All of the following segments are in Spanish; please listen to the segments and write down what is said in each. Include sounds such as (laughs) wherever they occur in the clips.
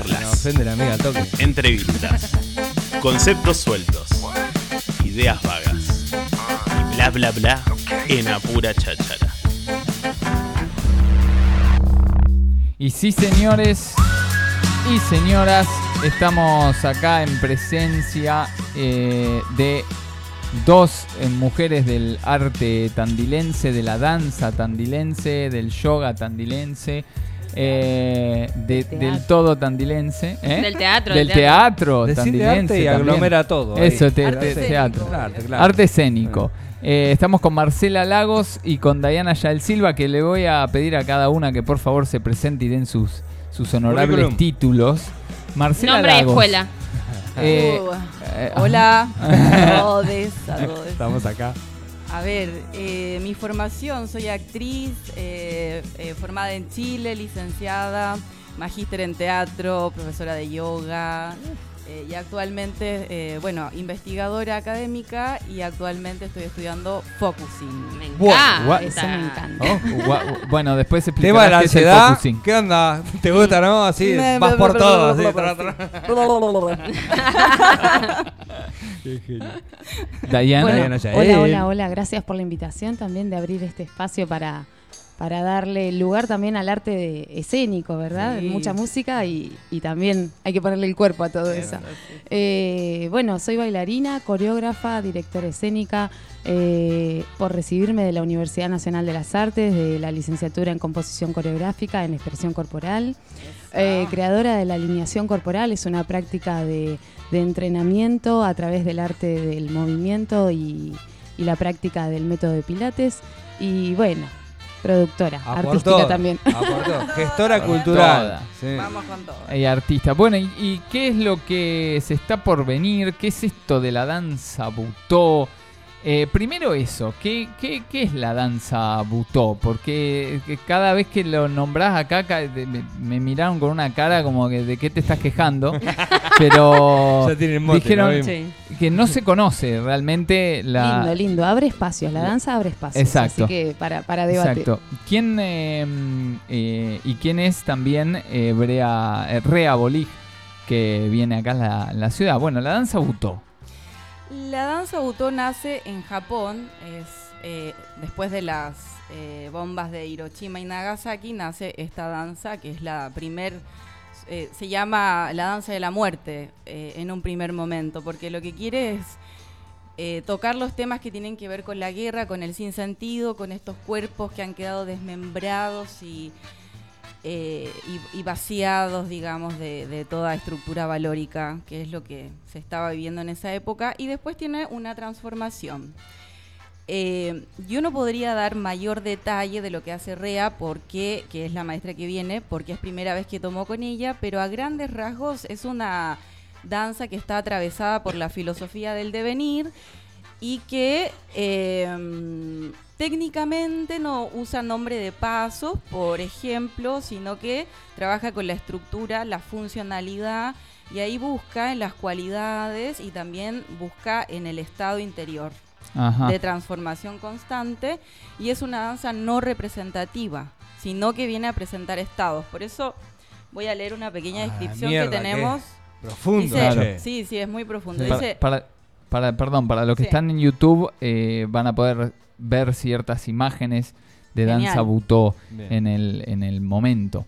Charlas. Me ofende la amiga toque. Entrevistas. Conceptos sueltos. Ideas vagas. Y bla bla bla en apura cháchara. Y sí, señores y señoras, estamos acá en presencia eh, de dos eh, mujeres del arte tandilense, de la danza tandilense, del yoga tandilense. Eh, de- del todo tandilense ¿eh? Del teatro, del teatro. tandilense arte y también. aglomera todo. ahí. eso te- Arte te- teatro Arte, claro. Arte escénico. Eh, estamos con Marcela Lagos y con Dayana Yael Silva, que le voy a pedir a cada una que por favor se presente y den sus, sus honorables títulos. Marcela Nombre Lagos. escuela. eh, Uh, hola, (laughs) a. Estamos acá. A ver, eh, mi formación, soy actriz, eh, eh, formada en Chile, licenciada, magíster en teatro, profesora de yoga eh, y actualmente, eh, bueno, investigadora académica y actualmente estoy estudiando focusing. Me encanta. Eso me encanta. oh, bueno, después Tema de la explicarás qué es el ansiedad. focusing. ¿Qué onda? ¿Te gusta, no? Así, vas por todo. así, Dayana. Bueno, Dayana Yael. eh, Hola, hola, hola. Gracias por la invitación también de abrir este espacio para, para darle lugar también al arte de- escénico, ¿verdad? Sí. Mucha música y, y también hay que ponerle el cuerpo a todo eso. Eh, bueno, soy bailarina, coreógrafa, directora escénica, eh, por recibirme de la Universidad Nacional de las Artes, de la licenciatura en composición coreográfica, en expresión corporal. Eh, creadora de la alineación corporal, es una práctica de, de entrenamiento a través del arte del movimiento y, y la práctica del método de Pilates. Y bueno, productora, Aportó, artística también. aportó. (laughs) Gestora cultural. Toda. Sí. Vamos con todo. Y artista. Bueno, ¿y, y qué es lo que se está por venir? ¿Qué es esto de la danza butó? Eh, primero eso, ¿qué, qué, qué es la danza butó? Porque que cada vez que lo nombrás acá me, me miraron con una cara como que de qué te estás quejando, (laughs) pero (laughs) Ya tienen mote, dijeron ¿no? Sí. que no se conoce realmente la... Lindo, lindo. Abre espacios, la danza abre espacios. Exacto. Así que para, para debatir. Exacto. ¿Quién eh, eh, y quién es también eh, Brea, eh, Rea Bolig que viene acá a la, la ciudad? Bueno, la danza butó. La danza butó nace en Japón, es, eh, después de las eh, bombas de Hiroshima y Nagasaki, nace esta danza que es la primer, eh, se llama la danza de la muerte eh, en un primer momento, porque lo que quiere es tocar los temas que tienen que ver con la guerra, con el sinsentido, con estos cuerpos que han quedado desmembrados y, eh, y, vaciados, digamos, de, de toda estructura valórica, que es lo que se estaba viviendo en esa época, y después tiene una transformación. Eh, yo no podría dar mayor detalle de lo que hace Rea, porque, que es la maestra que viene, porque es primera vez que tomó con ella, pero a grandes rasgos es una danza que está atravesada por la filosofía del devenir y que eh, técnicamente no usa nombre de pasos, por ejemplo, sino que trabaja con la estructura, la funcionalidad y ahí busca en las cualidades y también busca en el estado interior Ajá. de transformación constante y es una danza no representativa, sino que viene a presentar estados. Por eso voy a leer una pequeña Ah, descripción mierda, que tenemos. Profundo. Dice- Claro. Sí, sí, es muy profundo. Dice, para- para- perdón, para los que Sí. están en YouTube eh, van a poder ver ciertas imágenes de Genial. danza butó en el, en el momento.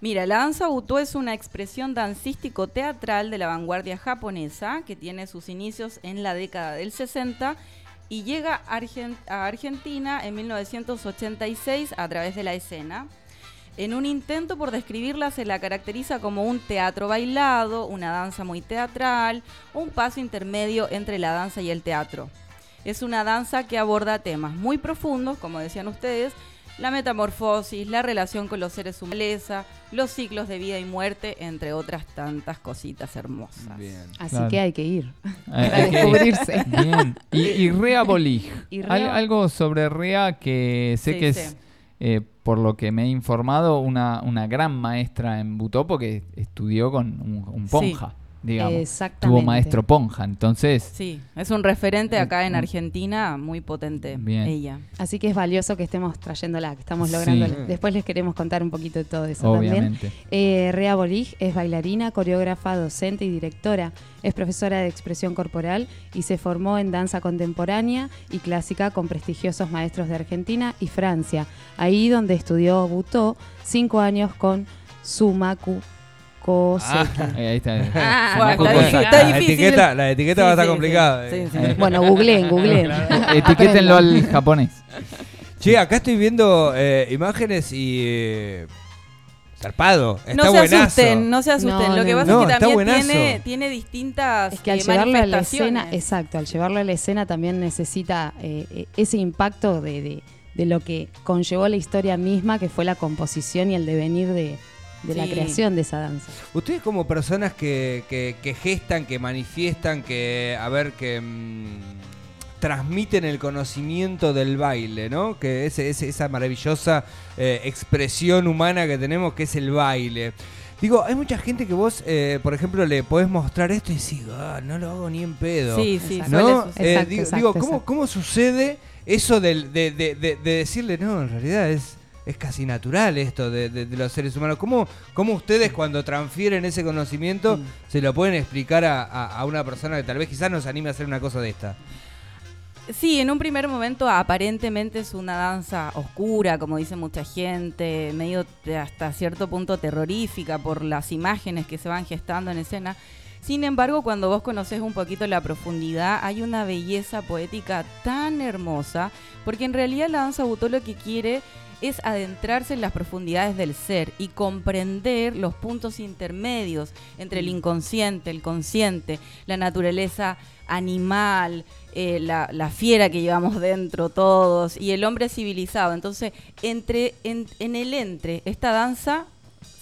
Mira, la danza butó es una expresión dancístico-teatral de la vanguardia japonesa que tiene sus inicios en la década del 60 y llega a Argentina en 1986 a través de la escena. En un intento por describirla se la caracteriza como un teatro bailado, una danza muy teatral, un paso intermedio entre la danza y el teatro. Es una danza que aborda temas muy profundos, como decían ustedes, la metamorfosis, la relación con los seres humanos, los ciclos de vida y muerte, entre otras tantas cositas hermosas. Bien. Así Claro. que hay que ir. Eh, hay que- descubrirse. Bien. Y, y (laughs) Rea Bolig. Y Al- algo sobre Rea que sé Sí, que sí. Eh, por lo que me he informado, una, una gran maestra en Butó porque estudió con un, un Sí. Digamos. Exactamente. Tuvo maestro Ponja, entonces. Sí, es un referente acá en Argentina muy potente Bien. ella. Así que es valioso que estemos trayéndola, que estamos Sí. lográndola. Después les queremos contar un poquito de todo eso también. Eh, Rea Bolig es bailarina, coreógrafa, docente y directora. Es profesora de expresión corporal y se formó en danza contemporánea y clásica con prestigiosos maestros de Argentina y Francia. Ahí donde estudió Butó cinco años con Sumaku Koseki. Eh, ahí está. Ah, Sumaku está Kosa. difícil, está la etiqueta, la etiqueta Sí, va a estar sí, complicada. sí, eh. sí, sí. Bueno, googleen, (laughs) googleen. Etiquétenlo al japonés. Che, acá estoy viendo eh, imágenes y. eh, zarpado. Está no se buenazo. asusten, no se asusten. No, Lo que pasa no. es que también tiene, tiene distintas Es que al eh, llevarlo a la escena, exacto, al llevarlo a la escena también necesita eh, eh, ese impacto de, de- de lo que conllevó la historia misma, que fue la composición y el devenir de, de la creación de esa danza. Ustedes como personas que, que- que gestan, que manifiestan, que, a ver, que mm, transmiten el conocimiento del baile, ¿no? Que es, es esa maravillosa eh, expresión humana que tenemos que es el baile. Digo, hay mucha gente que vos, eh, por ejemplo, le podés mostrar esto y decís, "Ah, no lo hago ni en pedo. Sí, sí, ¿No? Eh, digo, exacto, digo, ¿cómo, exacto. ¿cómo sucede eso del- de, de- de- de decirle, no, en realidad es, es casi natural esto de, de- de los seres humanos? ¿Cómo, cómo ustedes cuando transfieren ese conocimiento Mm. se lo pueden explicar a, a- a una persona que tal vez quizás nos anime a hacer una cosa de esta? Sí, en un primer momento aparentemente es una danza oscura, como dice mucha gente, medio hasta cierto punto terrorífica por las imágenes que se van gestando en escena. Sin embargo, cuando vos conoces un poquito la profundidad, hay una belleza poética tan hermosa, porque en realidad la danza butó lo que quiere es adentrarse en las profundidades del ser y comprender los puntos intermedios entre el inconsciente, el consciente, la naturaleza animal, eh, la, la fiera que llevamos dentro todos y el hombre civilizado. Entonces, entre, en, en el entre, esta danza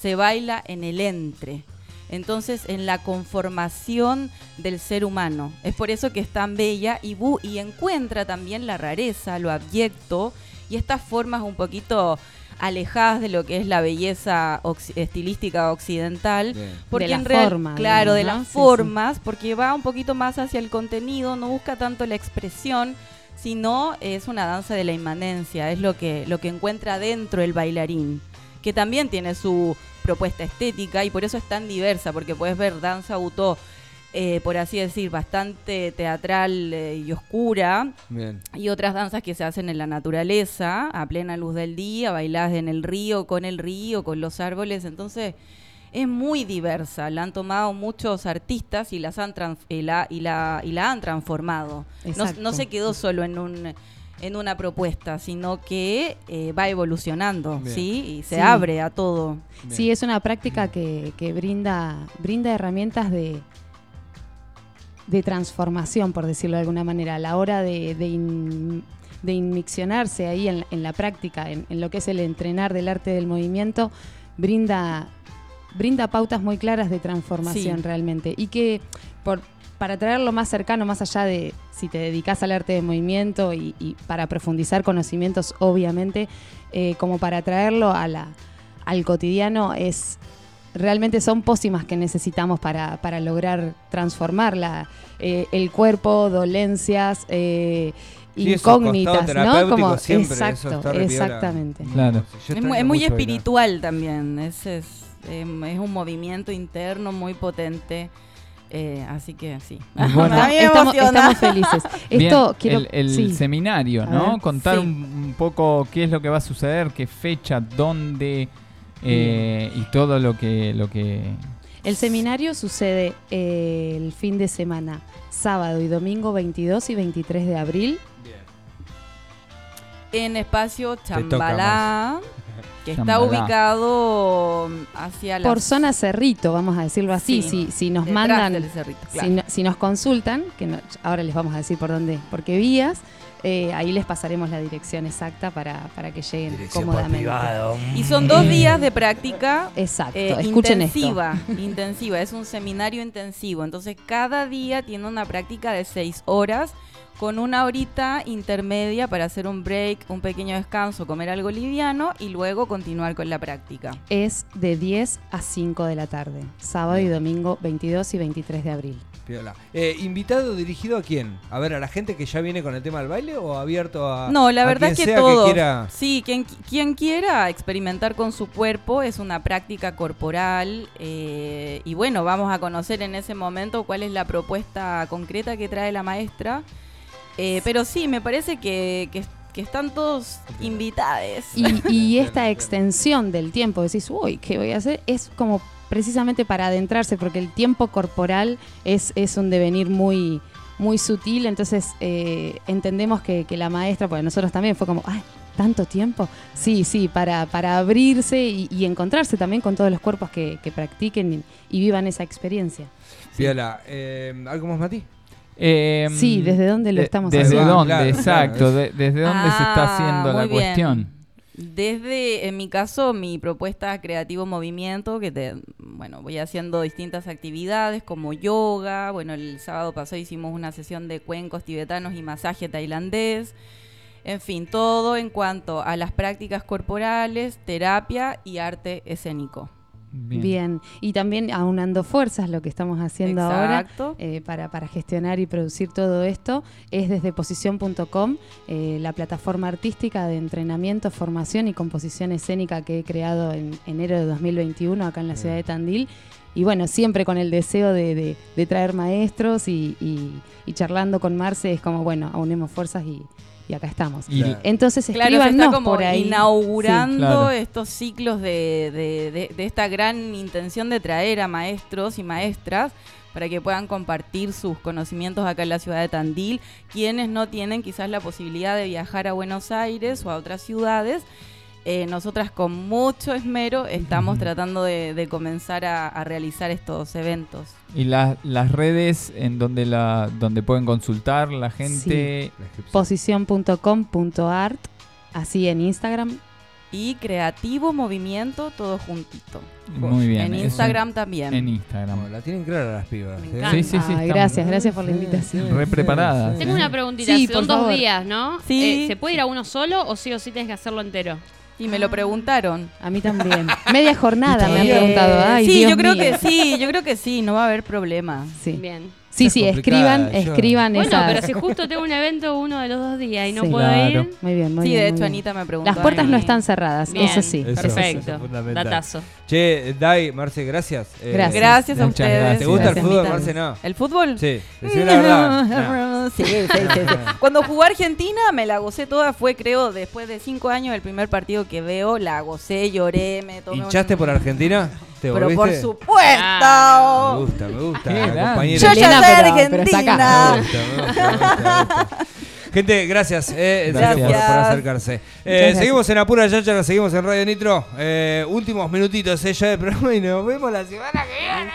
se baila en el entre. Entonces, en la conformación del ser humano. Es por eso que es tan bella y, bu- y encuentra también la rareza, lo abyecto y estas formas un poquito alejadas de lo que es la belleza ox- estilística occidental. Porque De en forma, claro, de las ¿no? Sí, formas, porque va un poquito más hacia el contenido, no busca tanto la expresión, sino es una danza de la inmanencia, es lo que, lo que encuentra dentro el bailarín, que también tiene su propuesta estética y por eso es tan diversa, porque puedes ver danza butó, eh, por así decir, bastante teatral eh, y oscura, Bien. y otras danzas que se hacen en la naturaleza, a plena luz del día, bailadas en el río, con el río, con los árboles. Entonces, es muy diversa. La han tomado muchos artistas y, las han trans- y, la, y, la, y la han transformado. No, no se quedó solo en un en una propuesta, sino que eh, va evolucionando, Bien. ¿sí? Y se Sí. abre a todo. Sí, es una práctica que, que brinda, brinda herramientas de, de transformación, por decirlo de alguna manera, a la hora de, de, in- de inmiccionarse ahí en, en la práctica, en, en lo que es el entrenar del arte del movimiento, brinda, brinda pautas muy claras de transformación Sí. realmente. Y que por, para traerlo más cercano, más allá de si te dedicas al arte del movimiento y, y para profundizar conocimientos, obviamente, eh, como para traerlo a la, al cotidiano es realmente son pócimas que necesitamos para, para lograr transformarla. Eh, el cuerpo, dolencias, eh, Sí, incógnitas, ¿no? Como, siempre, exacto, exactamente. Claro. Es muy, extraño es muy mucho bailar. espiritual también. Es, es, em, es un movimiento interno muy potente. Eh, así que sí. Bueno. (laughs) Estamos, felices. (laughs) Bien, Esto quiero el, el sí. seminario, A ¿no? ver, Contar sí. un, un poco qué es lo que va a suceder, qué fecha, dónde eh, y todo lo que lo que El seminario sucede eh, el fin de semana, sábado y domingo 22 y 23 de abril. en espacio toca Chambalá, (laughs) que está Chambalá. ubicado hacia la Por zona Cerrito, vamos a decirlo así. Sí, Si, si nos mandan, del cerrito, si, claro. no- si nos consultan, que no- ahora les vamos a decir por dónde, por qué vías, Eh, ahí les pasaremos la dirección exacta para, para que lleguen Dirección cómodamente. privado. Y son dos días de práctica Exacto, eh, escuchen intensiva, (laughs) intensiva, es un seminario intensivo. Entonces cada día tiene una práctica de seis horas con una horita intermedia para hacer un break, un pequeño descanso, comer algo liviano y luego continuar con la práctica. Es de 10 a 5 de la tarde, sábado y domingo 22 y 23 de abril. Piola. Eh, ¿Invitado dirigido a quién? A ver, ¿a la gente que ya viene con el tema del baile o abierto a.? No, la a verdad quien es que sea todo. quiera- Sí, quien, quien quiera experimentar con su cuerpo es una práctica corporal eh, y bueno, vamos a conocer en ese momento cuál es la propuesta concreta que trae la maestra. Eh, pero sí, me parece que, que- que están todos invitados. Y, y (laughs) esta extensión del tiempo, decís, uy, ¿qué voy a hacer? Es como precisamente para adentrarse, porque el tiempo corporal es, es un devenir muy, muy sutil, entonces eh, entendemos que, que la maestra, porque nosotros también fue como, ay, ¿tanto tiempo? Sí, sí, para, para abrirse y, y encontrarse también con todos los cuerpos que, que practiquen y, y vivan esa experiencia. Piola. Eh, ¿Algo más, Mati? Eh, Sí, ¿desde dónde lo de- estamos ¿Desde haciendo? dónde? Claro, Exacto. claro, de- ¿Desde dónde se está Ah, haciendo la bien. cuestión? Desde, en mi caso, mi propuesta Creativo Movimiento, que te, bueno, voy haciendo distintas actividades como yoga, bueno, el sábado pasado hicimos una sesión de cuencos tibetanos y masaje tailandés, en fin, todo en cuanto a las prácticas corporales, terapia y arte escénico. Bien. y también aunando fuerzas, lo que estamos haciendo ahora eh, para, para gestionar y producir todo esto es desde posición.com, eh, la plataforma artística de entrenamiento, formación y composición escénica que he creado en enero de 2021 acá en la ciudad de Tandil. Y bueno, siempre con el deseo de, de- de traer maestros y, y- y charlando con Marce es como, bueno, aunemos fuerzas y, y acá estamos. Y. Entonces, Claro, se está como por ahí. inaugurando Sí, claro. estos ciclos de, de- de- de esta gran intención de traer a maestros y maestras para que puedan compartir sus conocimientos acá en la ciudad de Tandil, quienes no tienen quizás la posibilidad de viajar a Buenos Aires o a otras ciudades. Eh, nosotras con mucho esmero estamos tratando de, de comenzar a, a realizar estos eventos. Y la- las redes en donde la donde pueden consultar la gente. Posición.com.art, así en Instagram. Y creativo movimiento todo juntito. Muy bien. en eso Instagram también. En No, Instagram. la tienen clara las pibas. Me ¿eh? encanta. Sí, sí, sí. Ay, estamos- gracias, gracias por la invitación. Re preparadas. Tengo una preguntita. Sí, Son dos favor. días, ¿no? Sí. Eh, ¿Se puede ir a uno solo o sí o sí tienes que hacerlo entero? Y me lo preguntaron. A mí también. Media jornada me han preguntado. Ay, sí, Dios yo creo mío. que sí, yo creo que sí, no va a haber problema. Sí, Bien. Sí, sí, escriban, yo- escriban Bueno, esas- pero si (laughs) justo tengo un evento uno de los dos días y no Sí. puedo Claro. ir. Muy bien, muy sí, bien. de muy hecho bien. Anita me preguntó. Las puertas no están cerradas, Bien. eso sí. Eso, eso Perfecto. es fundamental. Datazo. Che, Dai, Marce, gracias. Eh, Gracias. Gracias a Muchas ustedes. gracias. ¿Te gusta el Gracias, fútbol. Marce? No. ¿El fútbol? Sí, la verdad. (laughs) No. Sí, sí, sí, sí. (laughs) Cuando jugó Argentina me la gocé toda. Fue, creo, después de cinco años el primer partido que veo. La gocé, lloré, me tomé ¿Hinchaste un- por Argentina? ¿Te Pero por supuesto. Me gusta, me gusta. Compañera. Yo ya Chilena, soy pero- pero está acá. argentina. Me gusta, me gusta, me gusta, me gusta. Gente, gracias, eh, Gracias. por, por acercarse. Eh, seguimos en Apura Cháchara, seguimos en Radio Nitro. Eh, últimos minutitos eh, ya de programa y nos vemos la semana que viene.